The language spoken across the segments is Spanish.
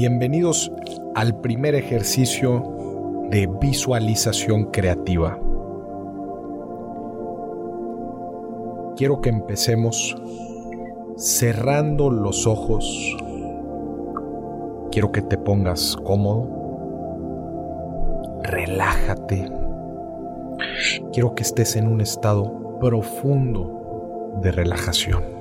Bienvenidos al primer ejercicio de visualización creativa. Quiero que empecemos cerrando los ojos. Quiero que te pongas cómodo. Relájate. Quiero que estés en un estado profundo de relajación.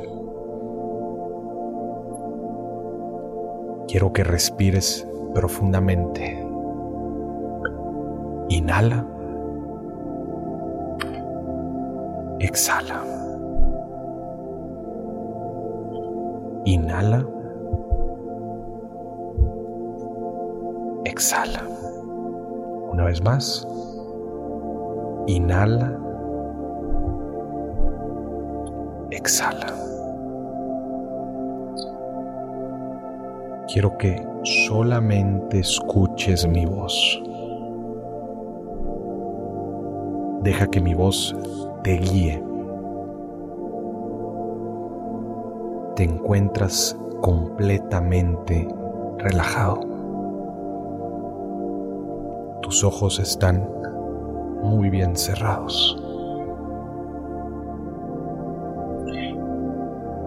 Quiero que respires profundamente. Inhala. Exhala. Inhala. Exhala. Una vez más. Inhala. Exhala. Quiero que solamente escuches mi voz. Deja que mi voz te guíe. Te encuentras completamente relajado. Tus ojos están muy bien cerrados.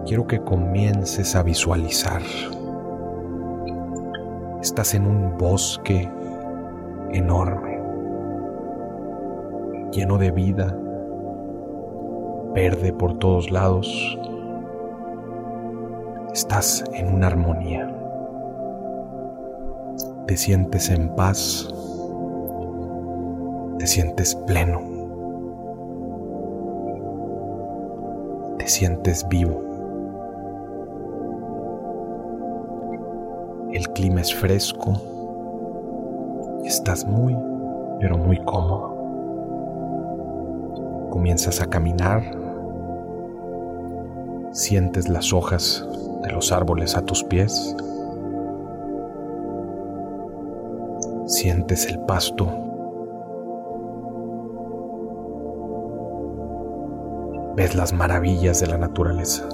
Quiero que comiences a visualizar Estás en un bosque enorme, lleno de vida, verde por todos lados. Estás en una armonía. Te sientes en paz. Te sientes pleno. Te sientes vivo. Clima es fresco y estás muy, pero muy cómodo. Comienzas a caminar, sientes las hojas de los árboles a tus pies, sientes el pasto ves las maravillas de la naturaleza.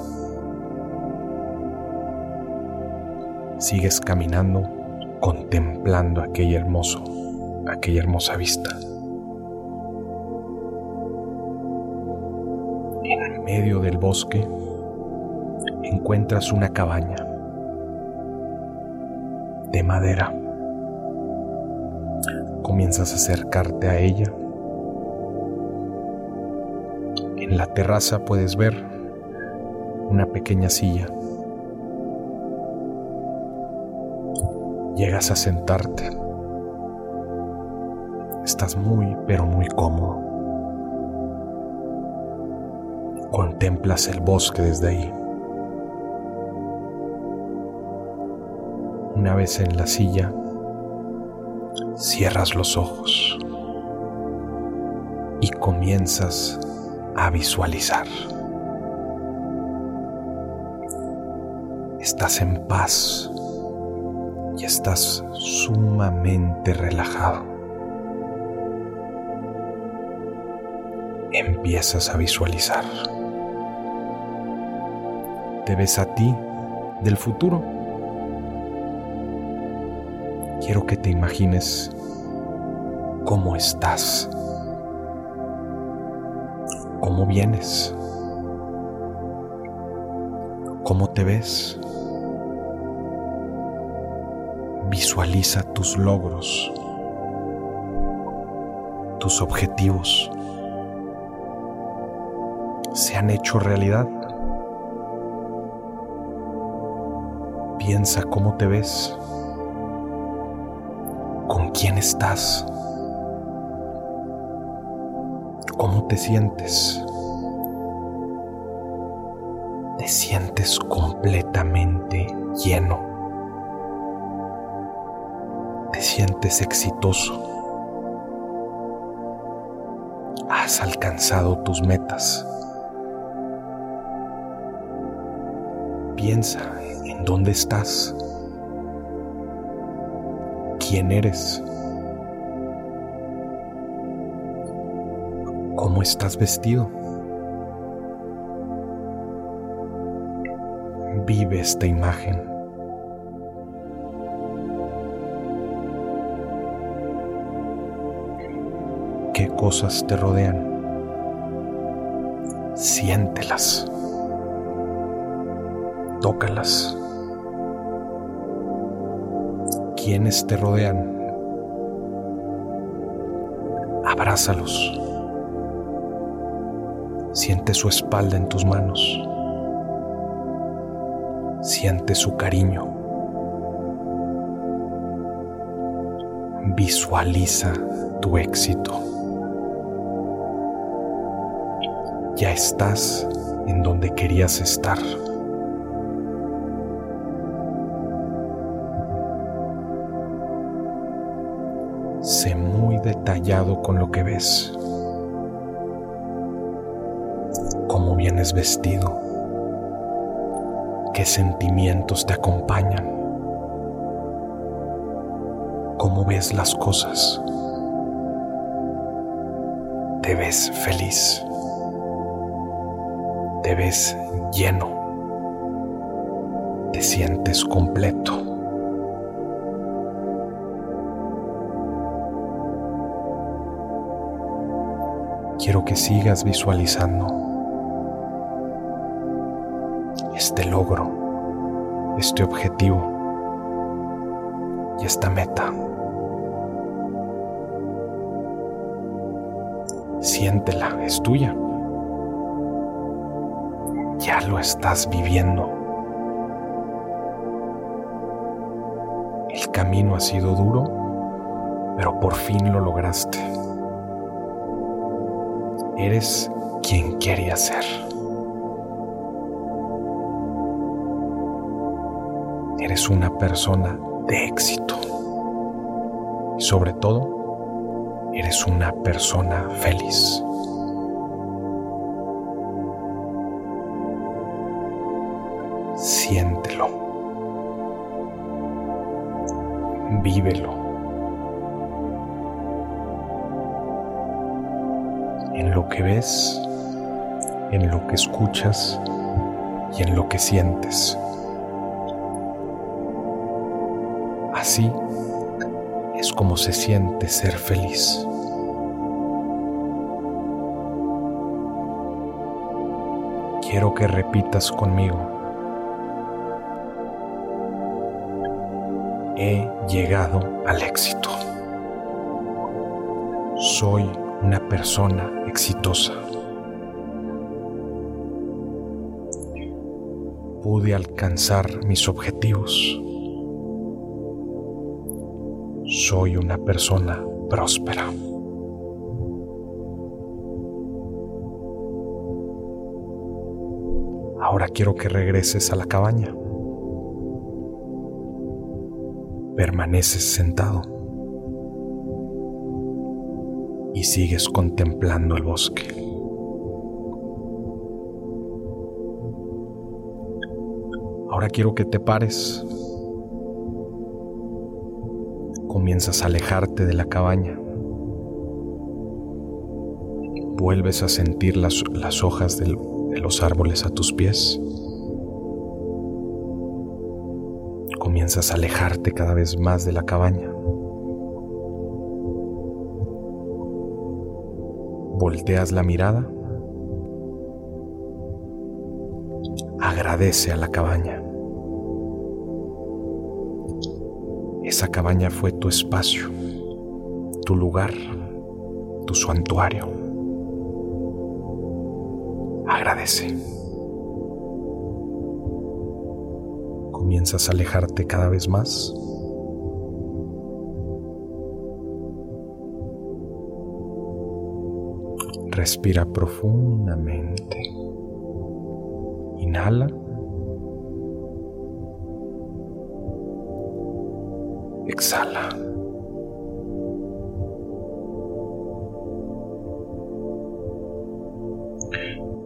Sigues caminando contemplando aquel hermoso, aquella hermosa vista. En medio del bosque encuentras una cabaña de madera. Comienzas a acercarte a ella. En la terraza puedes ver una pequeña silla Llegas a sentarte. Estás muy, pero muy cómodo. Contemplas el bosque desde ahí. Una vez en la silla, cierras los ojos y comienzas a visualizar. Estás en paz y estás sumamente relajado. Empiezas a visualizar. Te ves a ti del futuro. Quiero que te imagines cómo estás, cómo vienes, cómo te ves. Visualiza tus logros, tus objetivos. ¿Se han hecho realidad? Piensa cómo te ves, con quién estás, cómo te sientes. Te sientes completamente lleno sientes exitoso. Has alcanzado tus metas. Piensa en dónde estás. ¿Quién eres? ¿Cómo estás vestido? Vive esta imagen. Qué cosas te rodean. Siéntelas. Tócalas. ¿Quiénes te rodean? Abrázalos. Siente su espalda en tus manos. Siente su cariño. Visualiza tu éxito. Ya estás en donde querías estar. Sé muy detallado con lo que ves. Cómo vienes vestido. Qué sentimientos te acompañan cómo ves las cosas. Te ves feliz. Te ves lleno. Te sientes completo. Quiero que sigas visualizando este logro, este objetivo y esta meta. Siéntela, es tuya. Ya lo estás viviendo. El camino ha sido duro, pero por fin lo lograste. Eres quien quería ser. Eres una persona de éxito. Y sobre todo, eres una persona feliz. Vívelo. En lo que ves, en lo que escuchas y en lo que sientes. Así es como se siente ser feliz. Quiero que repitas conmigo. He llegado al éxito. Soy una persona exitosa. Pude alcanzar mis objetivos soy una persona próspera. Ahora quiero que regreses a la cabaña. Permaneces sentado y sigues contemplando el bosque. Ahora quiero que te pares comienzas a alejarte de la cabaña. Vuelves a sentir las, hojas de los árboles a tus pies. Comienzas alejarte cada vez más de la cabaña. Volteas la mirada. Agradece a la cabaña. Esa cabaña fue tu espacio, tu lugar, tu santuario. Agradece. Comienzas a alejarte cada vez más. Respira profundamente. Inhala. exhala.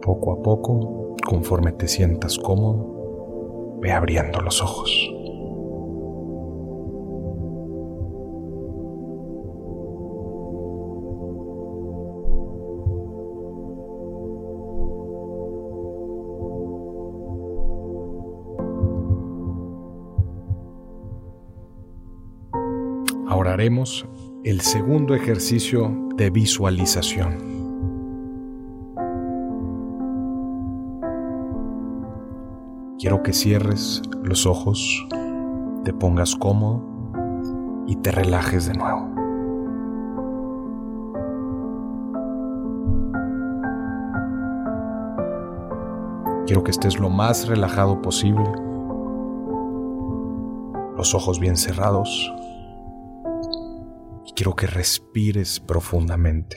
Poco a poco, conforme te sientas cómodo, ve abriendo los ojos. Ahora haremos el segundo ejercicio de visualización. Quiero que cierres los ojos, te pongas cómodo y te relajes de nuevo. Quiero que estés lo más relajado posible, los ojos bien cerrados y quiero que respires profundamente.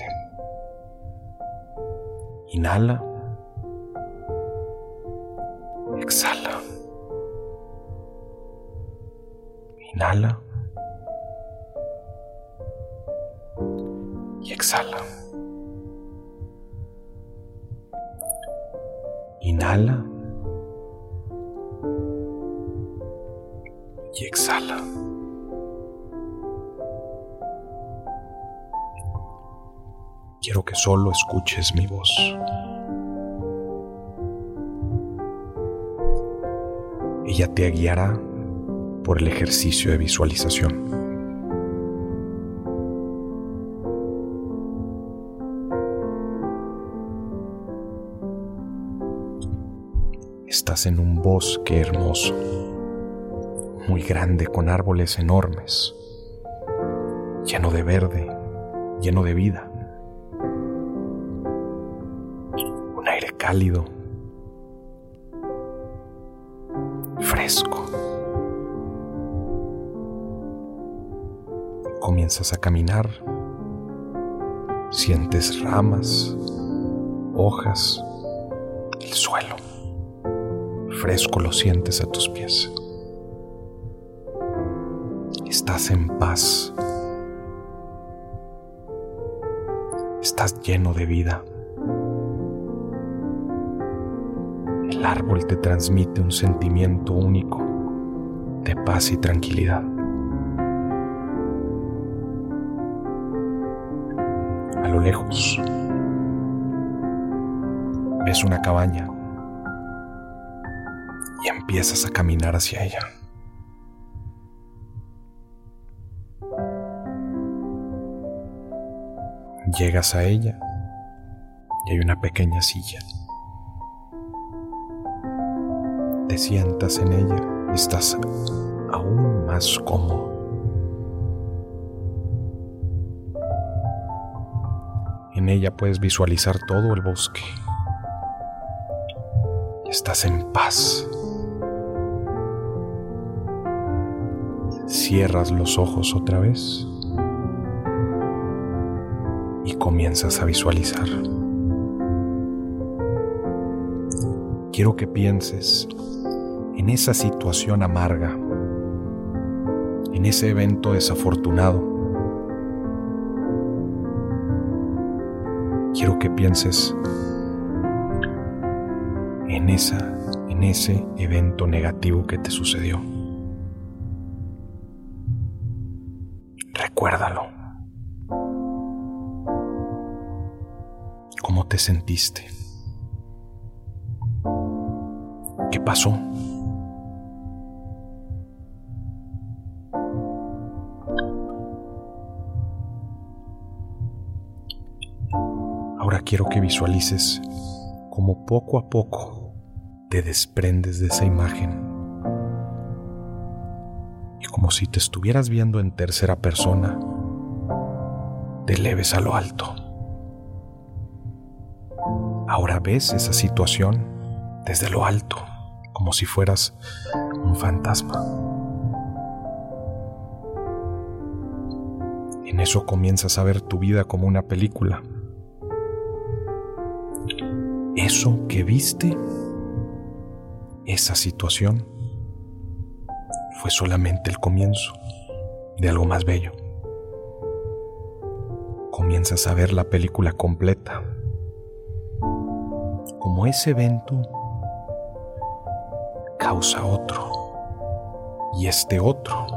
Inhala. Inhala. Y exhala. Inhala. Y exhala. Quiero que solo escuches mi voz. Ella te guiará por el ejercicio de visualización. Estás en un bosque hermoso, muy grande, con árboles enormes, lleno de verde, lleno de vida. Un aire cálido, Comienzas a caminar, sientes ramas, hojas, el suelo fresco lo sientes a tus pies. Estás en paz. Estás lleno de vida. El árbol te transmite un sentimiento único de paz y tranquilidad. Lejos ves una cabaña y empiezas a caminar hacia ella. Llegas a ella y hay una pequeña silla. Te sientas en ella y estás aún más cómodo. En ella puedes visualizar todo el bosque. Estás en paz. cierras los ojos otra vez y comienzas a visualizar. Quiero que pienses en esa situación amarga, en ese evento desafortunado. Quiero que pienses en esa en ese evento negativo que te sucedió. Recuérdalo. ¿Cómo te sentiste? ¿Qué pasó? Quiero que visualices cómo poco a poco te desprendes de esa imagen como si te estuvieras viendo en tercera persona, te leves a lo alto. Ahora ves esa situación desde lo alto, como si fueras un fantasma. En eso comienzas a ver tu vida como una película. Eso que viste, esa situación, fue solamente el comienzo de algo más bello. Comienzas a ver la película completa. Como ese evento causa otro. Y este otro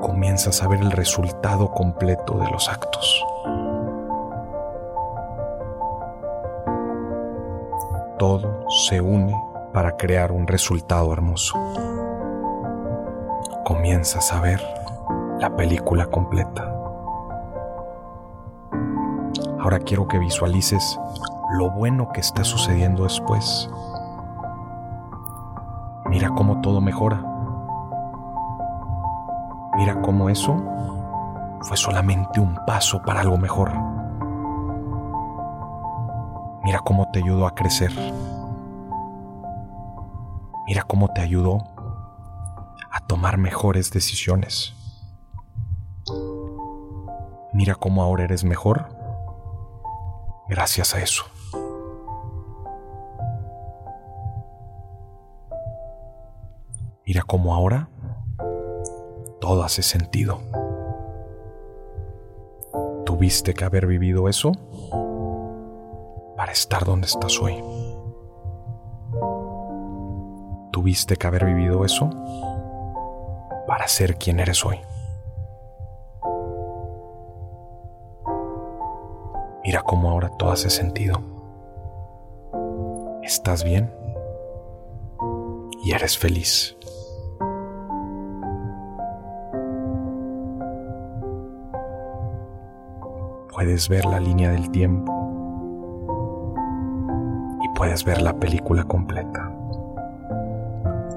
comienzas a ver el resultado completo de los actos. Todo se une para crear un resultado hermoso. Comienzas a ver la película completa. Ahora quiero que visualices lo bueno que está sucediendo después. Mira cómo todo mejora. Mira cómo eso fue solamente un paso para algo mejor. Mira cómo te ayudó a crecer. Mira cómo te ayudó a tomar mejores decisiones. Mira cómo ahora eres mejor gracias a eso. Mira cómo ahora todo hace sentido. Tuviste que haber vivido eso para estar donde estás hoy. Tuviste que haber vivido eso para ser quien eres hoy. Mira cómo ahora todo hace sentido. Estás bien y eres feliz. Puedes ver la línea del tiempo puedes ver la película completa.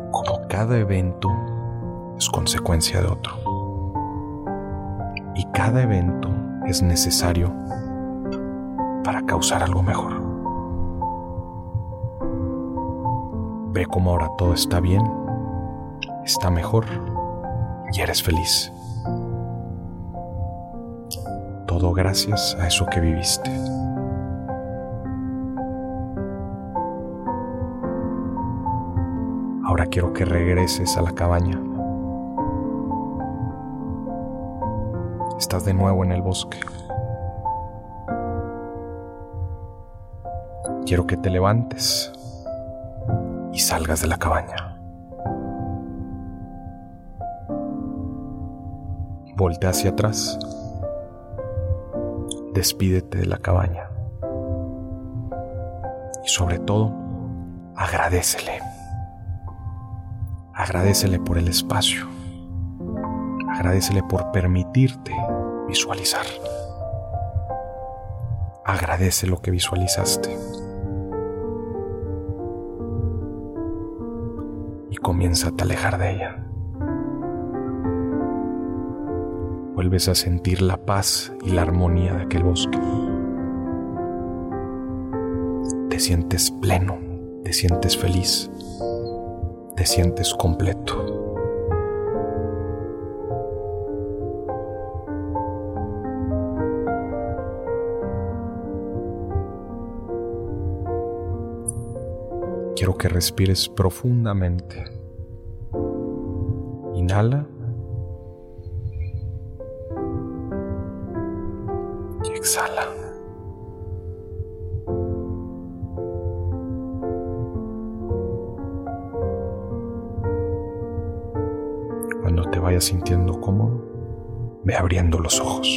Como cada evento es consecuencia de otro. Y cada evento es necesario para causar algo mejor. Ve cómo ahora todo está bien, está mejor y eres feliz. Todo gracias a eso que viviste. Quiero que regreses a la cabaña. Estás de nuevo en el bosque. quiero que te levantes y salgas de la cabaña. Voltea hacia atrás. Despídete de la cabaña. Y sobre todo, agradecele. Agradecele por el espacio. Agradecele por permitirte visualizar. Agradece lo que visualizaste. comienza a alejar de ella. Vuelves a sentir la paz y la armonía de aquel bosque. Te sientes pleno, te sientes feliz, te sientes completo. Quiero que respires profundamente. Inhala. Y exhala. Sintiendo cómodo, ve abriendo los ojos.